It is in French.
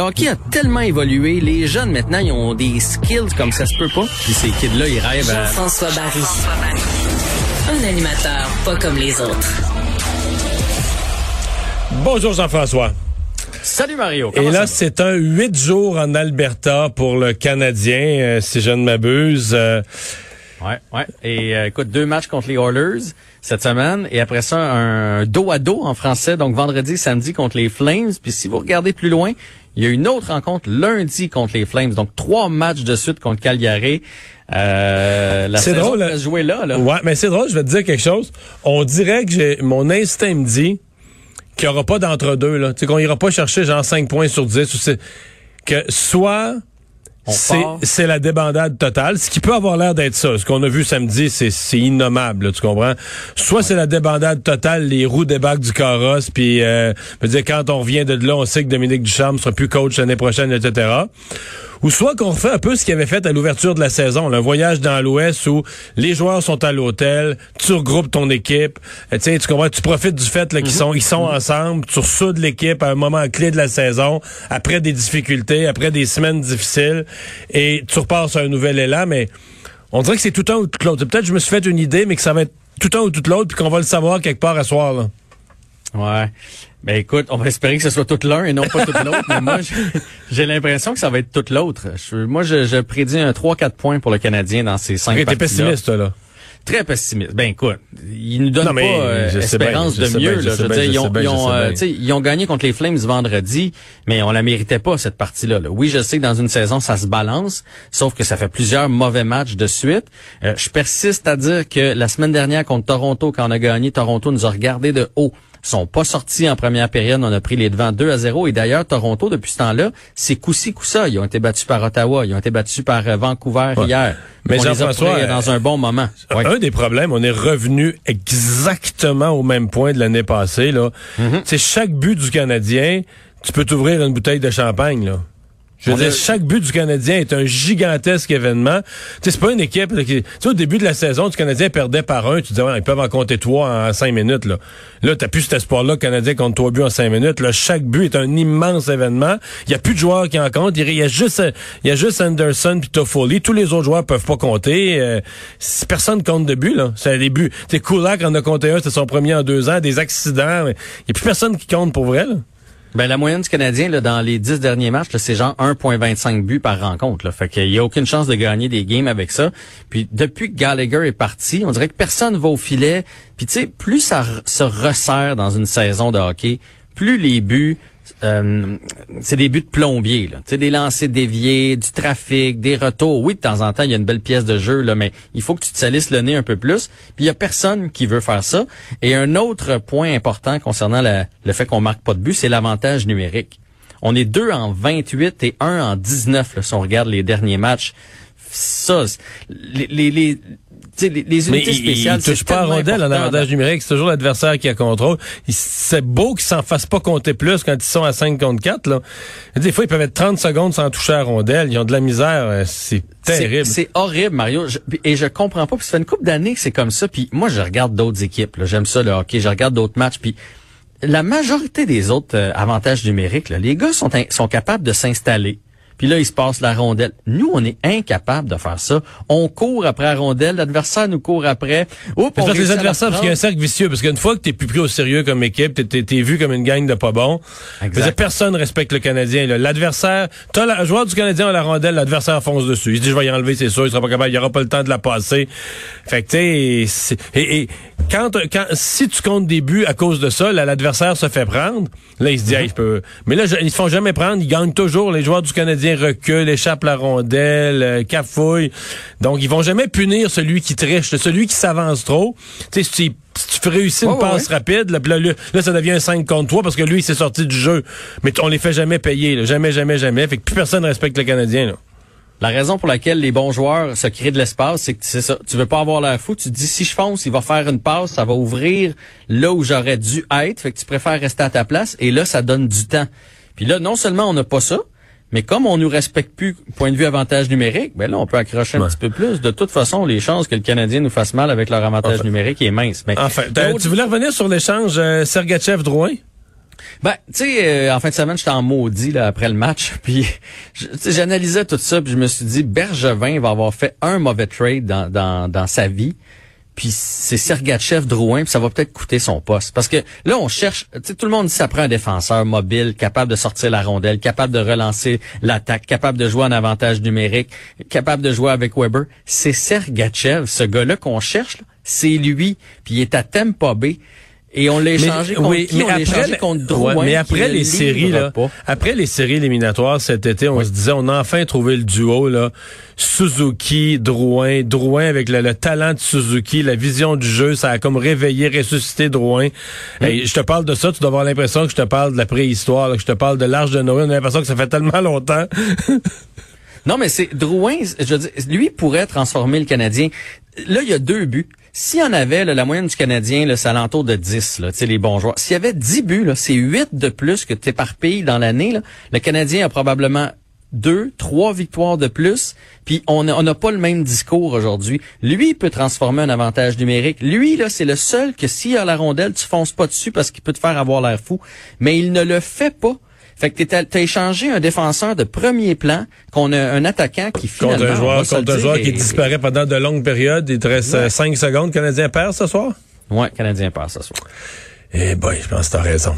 Le hockey a tellement évolué, les jeunes maintenant, ils ont des skills comme ça se peut pas. Puis ces kids-là, ils rêvent à... Jean-François Barry. Un animateur pas comme les autres. Bonjour Jean-François. Salut Mario. Et là, c'est un huit jours en Alberta pour le Canadien, euh, si je ne m'abuse. Euh, Ouais, ouais. Et euh, écoute, deux matchs contre les Oilers cette semaine et après ça un dos à dos en français donc vendredi samedi contre les Flames puis si vous regardez plus loin il y a une autre rencontre lundi contre les Flames. Donc trois matchs de suite contre Calgary. Euh, la c'est drôle va se jouer là, là. ouais mais c'est drôle je vais te dire quelque chose. On dirait que j'ai mon instinct me dit qu'il n'y aura pas d'entre deux là. Tu sais qu'on ira pas chercher genre 5 points sur 10 ou c'est que soit c'est la débandade totale. Ce qui peut avoir l'air d'être ça. Ce qu'on a vu samedi, c'est c'est innommable, là, tu comprends? Soit c'est la débandade totale, les roues débarquent du carrosse, puis euh, je veux dire, quand on revient de là, on sait que Dominique Ducharme sera plus coach l'année prochaine, etc. Ou soit qu'on refait un peu ce qu'il avait fait à l'ouverture de la saison, un voyage dans l'Ouest où les joueurs sont à l'hôtel, tu regroupes ton équipe, euh, tu sais, tu comprends, tu profites du fait là, qu'ils sont ils sont ensemble, tu ressoudes l'équipe à un moment clé de la saison, après des difficultés, après des semaines difficiles, et tu repars sur un nouvel élan, mais on dirait que c'est tout un ou tout l'autre. Peut-être que je me suis fait une idée, mais que ça va être tout un ou tout l'autre, puis qu'on va le savoir quelque part à soir. Là. Ouais. Ben écoute, on va espérer que ce soit tout l'un et non pas tout l'autre, mais moi j'ai- l'impression que ça va être tout l'autre. Je- Moi je, je prédis un 3-4 points pour le Canadien dans ces cinq Ok, T'es parties pessimiste, toi, là. Très pessimiste. Ben écoute, ils nous donnent Non, mais pas euh, espérance bien, de mieux. bien, là. Je veux dire, ils ont, bien, ils ont, euh, ils ont gagné contre les Flames vendredi, mais on la méritait pas cette partie-là. là. Oui, je sais que dans une saison ça se balance, sauf que ça fait plusieurs mauvais matchs de suite. Euh, je persiste à dire que la semaine dernière contre Toronto, quand on a gagné, Toronto nous a regardé de haut. Ils sont pas sortis en première période. On a pris les devants 2 à 0. Et d'ailleurs, Toronto, depuis ce temps-là, c'est coup-ci, coup-ça. Ils ont été battus par Ottawa. Ils ont été battus par euh, Vancouver hier. Mais Jean-François, euh, dans un bon moment. Ouais. Un des problèmes, on est revenu exactement au même point de l'année passée. Là. Mm-hmm. C'est chaque but du Canadien, tu peux t'ouvrir une bouteille de champagne. Là. Je veux On dire, a- chaque but du Canadien est un gigantesque événement. Tu sais, c'est pas une équipe là, qui... Tu sais, au début de la saison, du Canadien perdait par un. Tu disais, ils peuvent en compter trois en cinq minutes. Là, là t'as plus cet espoir-là, le Canadien compte trois buts en cinq minutes. Là, chaque but est un immense événement. Il y a plus de joueurs qui en comptent. Il y a juste, il y a juste Anderson puis Toffoli. Tous les autres joueurs peuvent pas compter. Euh, si personne compte de buts, là. C'est des buts. Tu sais, Kulak en a compté un, c'était son premier en deux ans. Des accidents. Il y a plus personne qui compte pour vrai, là. Ben, la moyenne du Canadien, là, dans les dix derniers matchs, c'est genre 1,25 buts par rencontre. Là. Fait qu'il y a aucune chance de gagner des games avec ça. Puis depuis que Gallagher est parti, on dirait que personne va au filet. Puis tu sais, plus ça se resserre dans une saison de hockey, plus les buts, euh, c'est des buts de plombier. Là. Des lancers déviés, du trafic, des retours. Oui, de temps en temps, il y a une belle pièce de jeu, là, mais il faut que tu te salisses le nez un peu plus. Puis il y a personne qui veut faire ça. Et un autre point important concernant le fait qu'on marque pas de but, c'est l'avantage numérique. On est deux en 28 et un en 19 là, si on regarde les derniers matchs. Ça, les, les, les, tu sais, les, les Mais unités il, il spéciales, touche pas à rondelle en avantage numérique. C'est toujours l'adversaire qui a contrôle. C'est beau qu'ils s'en fassent pas compter plus quand ils sont à 5 contre 4. Là. Des fois, ils peuvent être 30 secondes sans toucher à rondelle. Ils ont de la misère. euh, C'est terrible. C'est horrible, Mario. Je- et je comprends pas. Puis ça fait une couple d'années que c'est comme ça. Puis moi, je regarde d'autres équipes. J'aime ça, le hockey. Je regarde d'autres matchs. Puis la majorité des autres euh, avantages numériques, là, les gars sont, sont capables de s'installer. Puis là, il se passe la rondelle. Nous, on est incapable de faire ça. On court après la rondelle. L'adversaire nous court après. Oups, on les adversaires, parce qu'il y a un cercle vicieux. Parce qu'une fois que t'es plus pris au sérieux comme équipe, t'es, vu comme une gang de pas bons. Exact. Personne respecte le Canadien. L'adversaire, t'as la- un joueur du Canadien à la rondelle, l'adversaire fonce dessus. Il se dit, je vais y enlever, c'est sûr, il sera pas capable, il y aura pas le temps de la passer. Fait que, tu sais, c'est- et, et quand, quand, si tu comptes des buts à cause de ça, là, l'adversaire se fait prendre. Là, il se dit, Mm-hmm. Hey, je peux. Mais là, je- ils se font jamais prendre. Ils gagnent toujours. Les joueurs du Canadien reculent, échappent la rondelle, euh, cafouillent. Donc, ils vont jamais punir celui qui triche, celui qui s'avance trop. Tu sais, si tu, si tu réussis une Ouais, ouais, passe rapide, là, là, là, ça devient un 5 contre 3 parce que lui, il s'est sorti du jeu. Mais on les fait jamais payer. là. Jamais, jamais, jamais. Fait que plus personne respecte le Canadien. Là. La raison pour laquelle les bons joueurs se créent de l'espace, c'est que c'est ça. Tu veux pas avoir l'air fou. Tu te dis, si je fonce, il va faire une passe, ça va ouvrir là où j'aurais dû être. Fait que tu préfères rester à ta place. Et là, ça donne du temps. Puis là, non seulement on n'a pas ça, mais comme on nous respecte plus, point de vue avantage numérique, ben là, on peut accrocher un Ouais. petit peu plus. De toute façon, les chances que le Canadien nous fasse mal avec leur avantage Enfin. numérique est mince. Mais Enfin, tu voulais revenir sur l'échange euh, Sergachev-Drouin? Ben, tu sais, euh, en fin de semaine, j'étais en maudit là, après le match, puis j'analysais tout ça, puis je me suis dit, Bergevin va avoir fait un mauvais trade dans, dans, dans sa vie, puis c'est Sergachev Drouin, puis ça va peut-être coûter son poste. Parce que là, on cherche, tu sais, tout le monde dit ça prend un défenseur mobile, capable de sortir la rondelle, capable de relancer l'attaque, capable de jouer en avantage numérique, capable de jouer avec Weber. C'est Sergachev, ce gars-là qu'on cherche, c'est lui, puis il est à Tampa Bay. Et on l'a échangé contre oui, qui? mais On après, échangé contre Drouin. ouais, mais après le les séries là, pas. après les séries éliminatoires cet été, on se disait on a enfin trouvé le duo là, Suzuki, Drouin, Drouin avec le, le talent de Suzuki, la vision du jeu, ça a comme réveillé, ressuscité Drouin. Hey, je te parle de ça, tu dois avoir l'impression que je te parle de la préhistoire, là, que je te parle de l'Arche de Noé, on a l'impression que ça fait tellement longtemps. Non, mais c'est Drouin, je veux dire, lui pourrait transformer le Canadien. Là, il y a deux buts. S'il y en avait, la moyenne du Canadien, là, c'est alentour de 10, là, les bons joueurs. S'il y avait 10 buts, c'est 8 de plus que tu éparpilles dans l'année. Le Canadien a probablement deux, trois victoires de plus, puis on n'a on n'a pas le même discours aujourd'hui. Lui, il peut transformer un avantage numérique. Lui, là, c'est le seul que s'il a la rondelle, tu fonces pas dessus parce qu'il peut te faire avoir l'air fou. Mais il ne le fait pas. Fait que t'as as échangé un défenseur de premier plan qu'on a un attaquant qui finalement contre un joueur, contre un joueur qui disparaît pendant de longues périodes, il te reste Ouais. 5 secondes, Canadien perd ce soir? Ouais, Canadien passe ce soir. Eh boy, je pense que t'as raison.